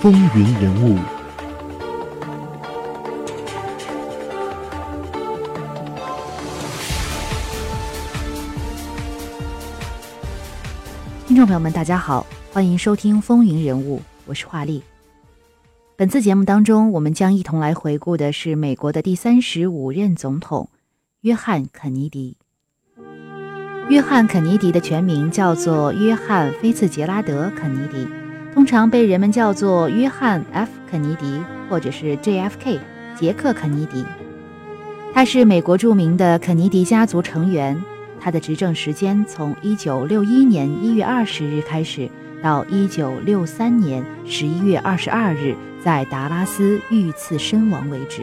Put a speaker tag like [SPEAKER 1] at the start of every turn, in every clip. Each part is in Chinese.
[SPEAKER 1] 风云人物，
[SPEAKER 2] 听众朋友们，大家好，欢迎收听《风云人物》，我是华丽。本次节目当中，我们将一同来回顾的是美国的第三十五任总统约翰·肯尼迪。约翰·肯尼迪的全名叫做约翰·菲茨杰拉德·肯尼迪，通常被人们叫做约翰 ·F· 肯尼迪，或者是 JFK，杰克·肯尼迪。他是美国著名的肯尼迪家族成员。他的执政时间从1961年1月20日开始，到1963年11月22日。在达拉斯遇刺身亡为止。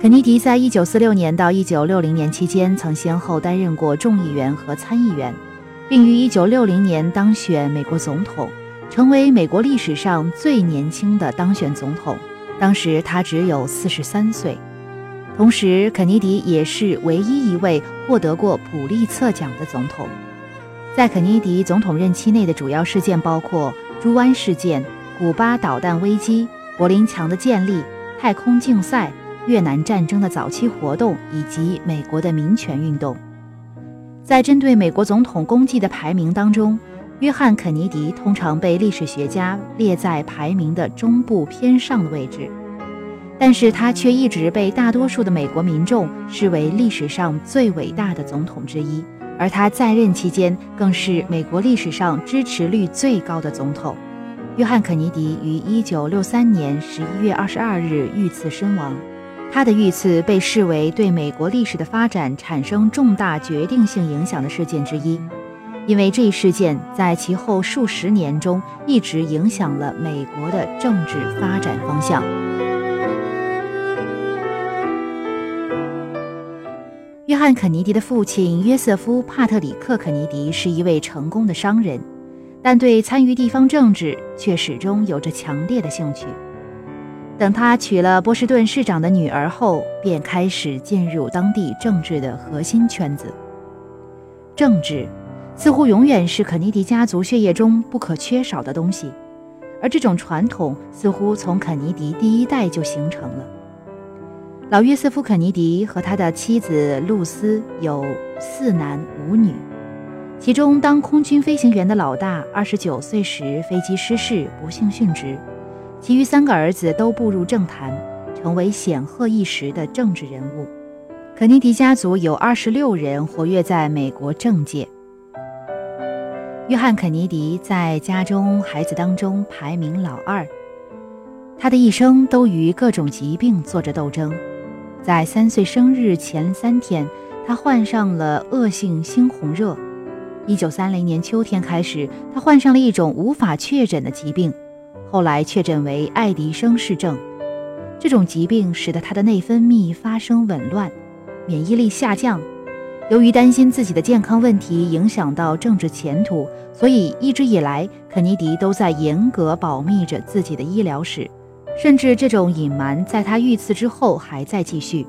[SPEAKER 2] 肯尼迪在一九四六年到一九六零年期间，曾先后担任过众议员和参议员，并于一九六零年当选美国总统，成为美国历史上最年轻的当选总统。当时他只有四十三岁。同时，肯尼迪也是唯一一位获得过普利策奖的总统。在肯尼迪总统任期内的主要事件包括猪湾事件。古巴导弹危机、柏林墙的建立、太空竞赛、越南战争的早期活动以及美国的民权运动，在针对美国总统功绩的排名当中，约翰·肯尼迪通常被历史学家列在排名的中部偏上的位置，但是他却一直被大多数的美国民众视为历史上最伟大的总统之一，而他在任期间更是美国历史上支持率最高的总统。约翰·肯尼迪于1963年11月22日遇刺身亡。他的遇刺被视为对美国历史的发展产生重大决定性影响的事件之一，因为这一事件在其后数十年中一直影响了美国的政治发展方向。约翰·肯尼迪的父亲约瑟夫·帕特里克·肯尼迪是一位成功的商人。但对参与地方政治却始终有着强烈的兴趣。等他娶了波士顿市长的女儿后，便开始进入当地政治的核心圈子。政治似乎永远是肯尼迪家族血液中不可缺少的东西，而这种传统似乎从肯尼迪第一代就形成了。老约瑟夫·肯尼迪和他的妻子露丝有四男五女。其中，当空军飞行员的老大二十九岁时，飞机失事，不幸殉职。其余三个儿子都步入政坛，成为显赫一时的政治人物。肯尼迪家族有二十六人活跃在美国政界。约翰·肯尼迪在家中孩子当中排名老二，他的一生都与各种疾病做着斗争。在三岁生日前三天，他患上了恶性猩红热。一九三零年秋天开始，他患上了一种无法确诊的疾病，后来确诊为爱迪生氏症。这种疾病使得他的内分泌发生紊乱，免疫力下降。由于担心自己的健康问题影响到政治前途，所以一直以来，肯尼迪都在严格保密着自己的医疗史，甚至这种隐瞒在他遇刺之后还在继续。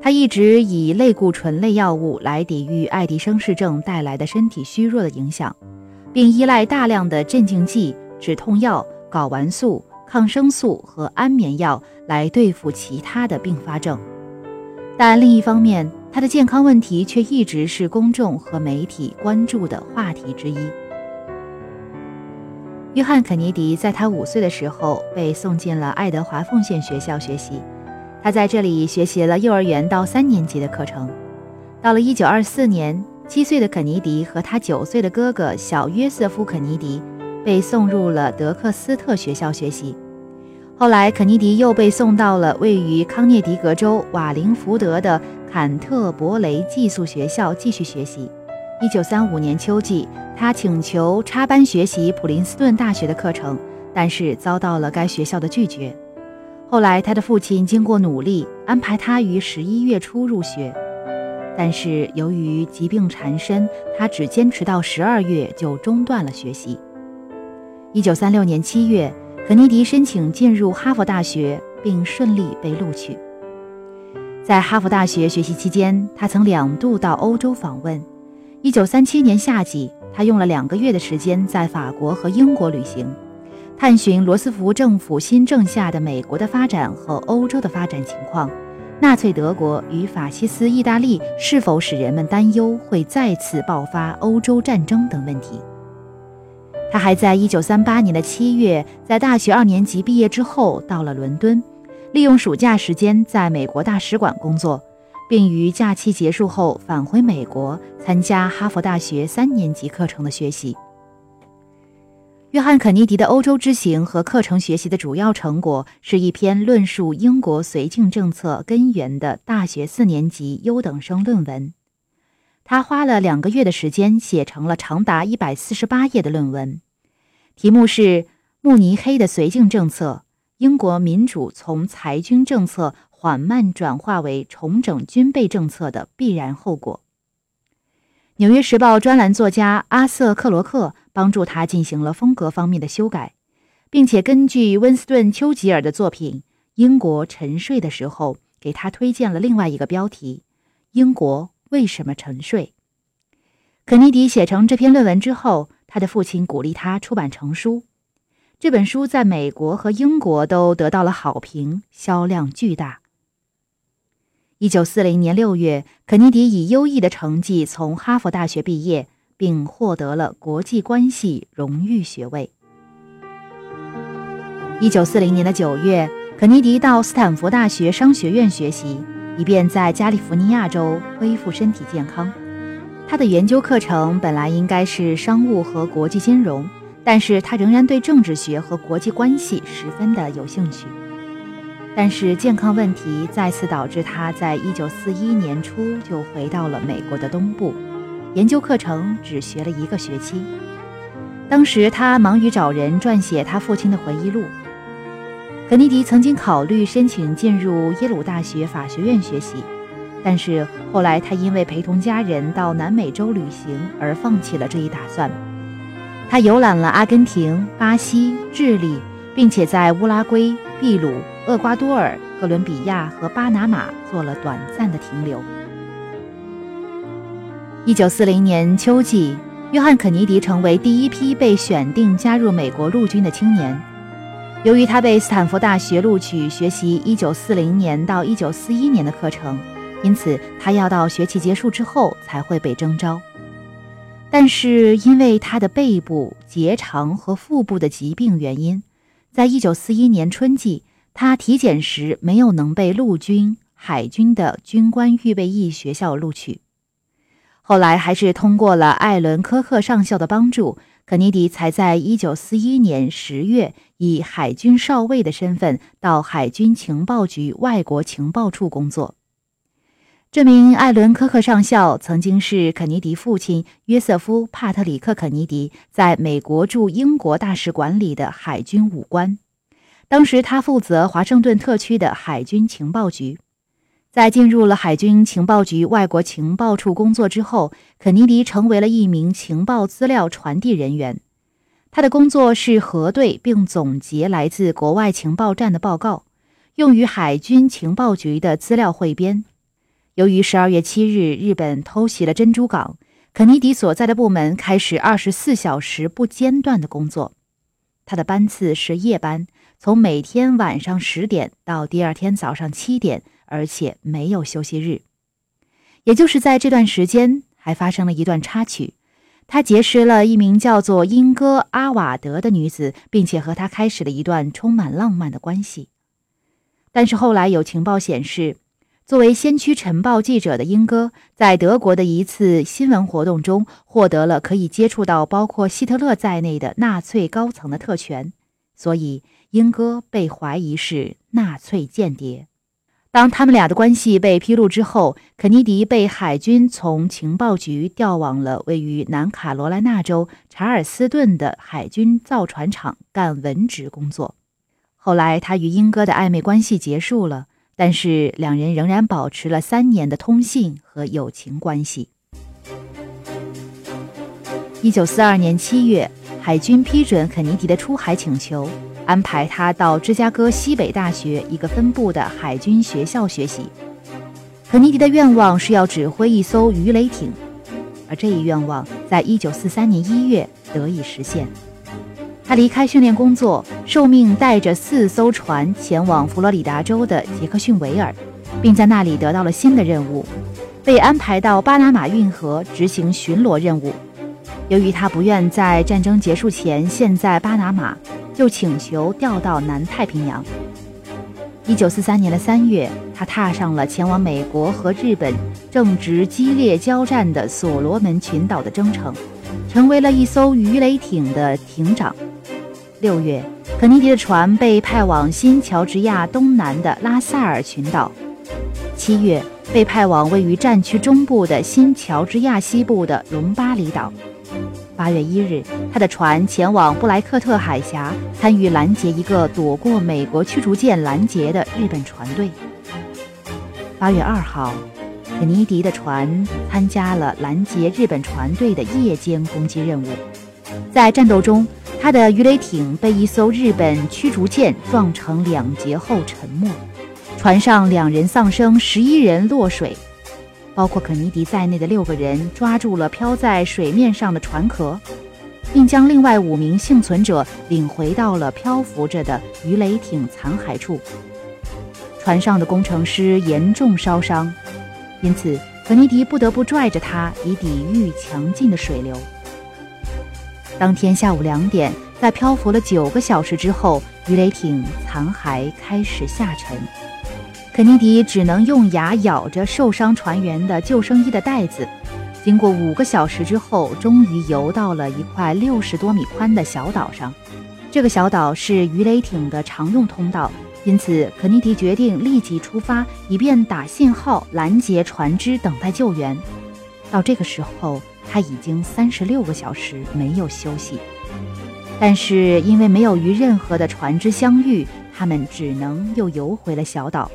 [SPEAKER 2] 他一直以类固醇类药物来抵御爱迪生氏症带来的身体虚弱的影响，并依赖大量的镇静剂、止痛药、睾丸素、抗生素和安眠药来对付其他的并发症。但另一方面，他的健康问题却一直是公众和媒体关注的话题之一。约翰·肯尼迪在他五岁的时候被送进了爱德华奉献学校学习。他在这里学习了幼儿园到三年级的课程。到了1924年，七岁的肯尼迪和他九岁的哥哥小约瑟夫·肯尼迪被送入了德克斯特学校学习。后来，肯尼迪又被送到了位于康涅狄格州瓦林福德的坎特伯雷寄宿学校继续学习。1935年秋季，他请求插班学习普林斯顿大学的课程，但是遭到了该学校的拒绝。后来，他的父亲经过努力安排他于十一月初入学，但是由于疾病缠身，他只坚持到十二月就中断了学习。一九三六年七月，肯尼迪申请进入哈佛大学，并顺利被录取。在哈佛大学学习期间，他曾两度到欧洲访问。一九三七年夏季，他用了两个月的时间在法国和英国旅行。探寻罗斯福政府新政下的美国的发展和欧洲的发展情况，纳粹德国与法西斯意大利是否使人们担忧会再次爆发欧洲战争等问题。他还在1938年的7月，在大学二年级毕业之后，到了伦敦，利用暑假时间在美国大使馆工作，并于假期结束后返回美国，参加哈佛大学三年级课程的学习。约翰·肯尼迪的欧洲之行和课程学习的主要成果是一篇论述英国绥靖政策根源的大学四年级优等生论文。他花了两个月的时间写成了长达一百四十八页的论文，题目是《慕尼黑的绥靖政策：英国民主从裁军政策缓慢转化为重整军备政策的必然后果》。《纽约时报》专栏作家阿瑟·克罗克帮助他进行了风格方面的修改，并且根据温斯顿·丘吉尔的作品《英国沉睡的时候》给他推荐了另外一个标题：《英国》。为什么沉睡？肯尼迪写成这篇论文之后，他的父亲鼓励他出版成书。这本书在美国和英国都得到了好评，销量巨大。一九四零年六月，肯尼迪以优异的成绩从哈佛大学毕业，并获得了国际关系荣誉学位。一九四零年的九月，肯尼迪到斯坦福大学商学院学习。以便在加利福尼亚州恢复身体健康。他的研究课程本来应该是商务和国际金融，但是他仍然对政治学和国际关系十分的有兴趣。但是健康问题再次导致他在一九四一年初就回到了美国的东部，研究课程只学了一个学期。当时他忙于找人撰写他父亲的回忆录。肯尼迪曾经考虑申请进入耶鲁大学法学院学习，但是后来他因为陪同家人到南美洲旅行而放弃了这一打算。他游览了阿根廷、巴西、智利，并且在乌拉圭、秘鲁、厄瓜多尔、哥伦比亚和巴拿马做了短暂的停留。一九四零年秋季，约翰·肯尼迪成为第一批被选定加入美国陆军的青年。由于他被斯坦福大学录取学习1940年到1941年的课程，因此他要到学期结束之后才会被征召。但是因为他的背部、结肠和腹部的疾病原因，在1941年春季，他体检时没有能被陆军、海军的军官预备役学校录取。后来还是通过了艾伦·科克上校的帮助。肯尼迪才在1941年10月以海军少尉的身份到海军情报局外国情报处工作。这名艾伦·科克上校曾经是肯尼迪父亲约瑟夫·帕特里克·肯尼迪在美国驻英国大使馆里的海军武官，当时他负责华盛顿特区的海军情报局。在进入了海军情报局外国情报处工作之后，肯尼迪成为了一名情报资料传递人员。他的工作是核对并总结来自国外情报站的报告，用于海军情报局的资料汇编。由于十二月七日日本偷袭了珍珠港，肯尼迪所在的部门开始二十四小时不间断的工作。他的班次是夜班，从每天晚上十点到第二天早上七点。而且没有休息日，也就是在这段时间，还发生了一段插曲。他结识了一名叫做英戈阿瓦德的女子，并且和她开始了一段充满浪漫的关系。但是后来有情报显示，作为先驱晨报记者的英戈，在德国的一次新闻活动中获得了可以接触到包括希特勒在内的纳粹高层的特权，所以英戈被怀疑是纳粹间谍。当他们俩的关系被披露之后，肯尼迪被海军从情报局调往了位于南卡罗来纳州查尔斯顿的海军造船厂干文职工作。后来，他与英哥的暧昧关系结束了，但是两人仍然保持了三年的通信和友情关系。一九四二年七月，海军批准肯尼迪的出海请求。安排他到芝加哥西北大学一个分部的海军学校学习。肯尼迪的愿望是要指挥一艘鱼雷艇，而这一愿望在1943年1月得以实现。他离开训练工作，受命带着四艘船前往佛罗里达州的杰克逊维尔，并在那里得到了新的任务，被安排到巴拿马运河执行巡逻任务。由于他不愿在战争结束前陷在巴拿马，就请求调到南太平洋。一九四三年的三月，他踏上了前往美国和日本正值激烈交战的所罗门群岛的征程，成为了一艘鱼雷艇的艇长。六月，肯尼迪的船被派往新乔治亚东南的拉萨尔群岛；七月，被派往位于战区中部的新乔治亚西部的隆巴里岛。八月一日，他的船前往布莱克特海峡，参与拦截一个躲过美国驱逐舰拦截的日本船队。八月二号，肯尼迪的船参加了拦截日本船队的夜间攻击任务。在战斗中，他的鱼雷艇被一艘日本驱逐舰撞成两截后沉没，船上两人丧生，十一人落水。包括肯尼迪在内的六个人抓住了漂在水面上的船壳，并将另外五名幸存者领回到了漂浮着的鱼雷艇残骸处。船上的工程师严重烧伤，因此肯尼迪不得不拽着他以抵御强劲的水流。当天下午两点，在漂浮了九个小时之后，鱼雷艇残骸开始下沉。肯尼迪只能用牙咬着受伤船员的救生衣的带子，经过五个小时之后，终于游到了一块六十多米宽的小岛上。这个小岛是鱼雷艇的常用通道，因此肯尼迪决定立即出发，以便打信号拦截船只，等待救援。到这个时候，他已经三十六个小时没有休息，但是因为没有与任何的船只相遇，他们只能又游回了小岛。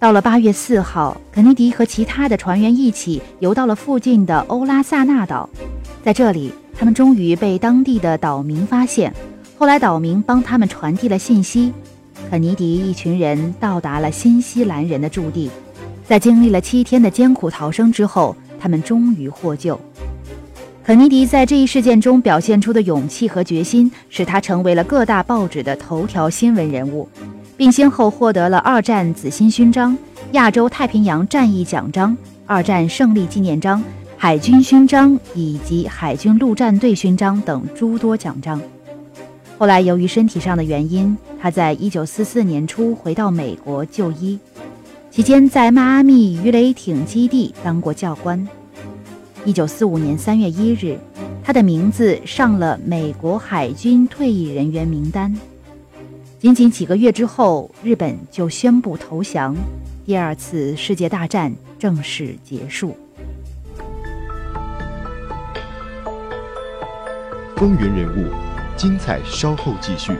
[SPEAKER 2] 到了八月四号，肯尼迪和其他的船员一起游到了附近的欧拉萨纳岛，在这里，他们终于被当地的岛民发现。后来，岛民帮他们传递了信息，肯尼迪一群人到达了新西兰人的驻地。在经历了七天的艰苦逃生之后，他们终于获救。肯尼迪在这一事件中表现出的勇气和决心，使他成为了各大报纸的头条新闻人物。并先后获得了二战紫心勋章、亚洲太平洋战役奖章、二战胜利纪念章、海军勋章以及海军陆战队勋章等诸多奖章。后来由于身体上的原因，他在一九四四年初回到美国就医，期间在迈阿密鱼雷艇基地当过教官。一九四五年三月一日，他的名字上了美国海军退役人员名单。仅仅几个月之后，日本就宣布投降，第二次世界大战正式结束。
[SPEAKER 1] 风云人物，精彩稍后继续。